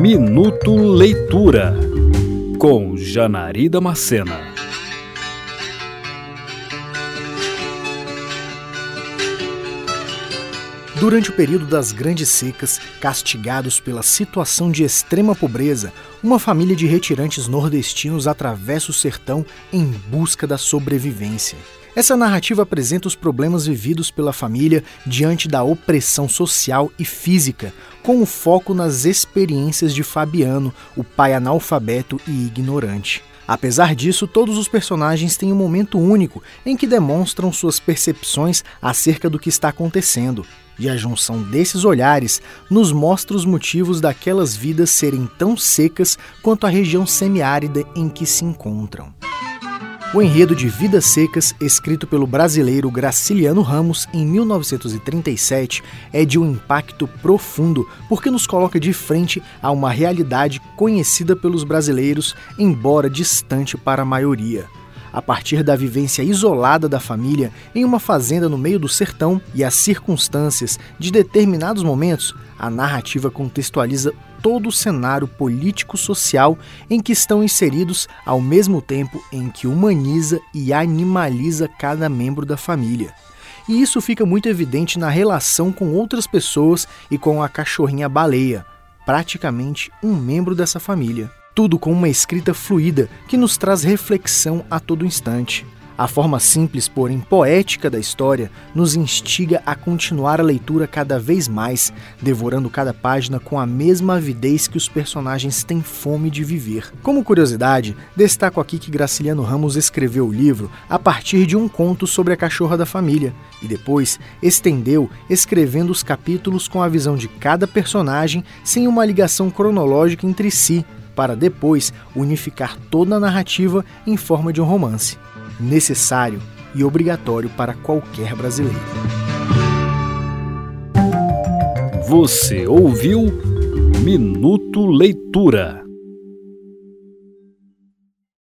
Minuto Leitura com Janari Damascena. Durante o período das grandes secas, castigados pela situação de extrema pobreza, uma família de retirantes nordestinos atravessa o sertão em busca da sobrevivência. Essa narrativa apresenta os problemas vividos pela família diante da opressão social e física, com o foco nas experiências de Fabiano, o pai analfabeto e ignorante. Apesar disso, todos os personagens têm um momento único em que demonstram suas percepções acerca do que está acontecendo. E a junção desses olhares nos mostra os motivos daquelas vidas serem tão secas quanto a região semiárida em que se encontram. O enredo de Vidas Secas, escrito pelo brasileiro Graciliano Ramos em 1937, é de um impacto profundo porque nos coloca de frente a uma realidade conhecida pelos brasileiros, embora distante para a maioria a partir da vivência isolada da família em uma fazenda no meio do sertão e as circunstâncias de determinados momentos, a narrativa contextualiza todo o cenário político-social em que estão inseridos, ao mesmo tempo em que humaniza e animaliza cada membro da família. E isso fica muito evidente na relação com outras pessoas e com a cachorrinha baleia, praticamente um membro dessa família. Tudo com uma escrita fluida que nos traz reflexão a todo instante. A forma simples, porém poética da história nos instiga a continuar a leitura cada vez mais, devorando cada página com a mesma avidez que os personagens têm fome de viver. Como curiosidade, destaco aqui que Graciliano Ramos escreveu o livro a partir de um conto sobre a cachorra da família e depois estendeu escrevendo os capítulos com a visão de cada personagem sem uma ligação cronológica entre si, para depois unificar toda a narrativa em forma de um romance, necessário e obrigatório para qualquer brasileiro. Você ouviu Minuto Leitura.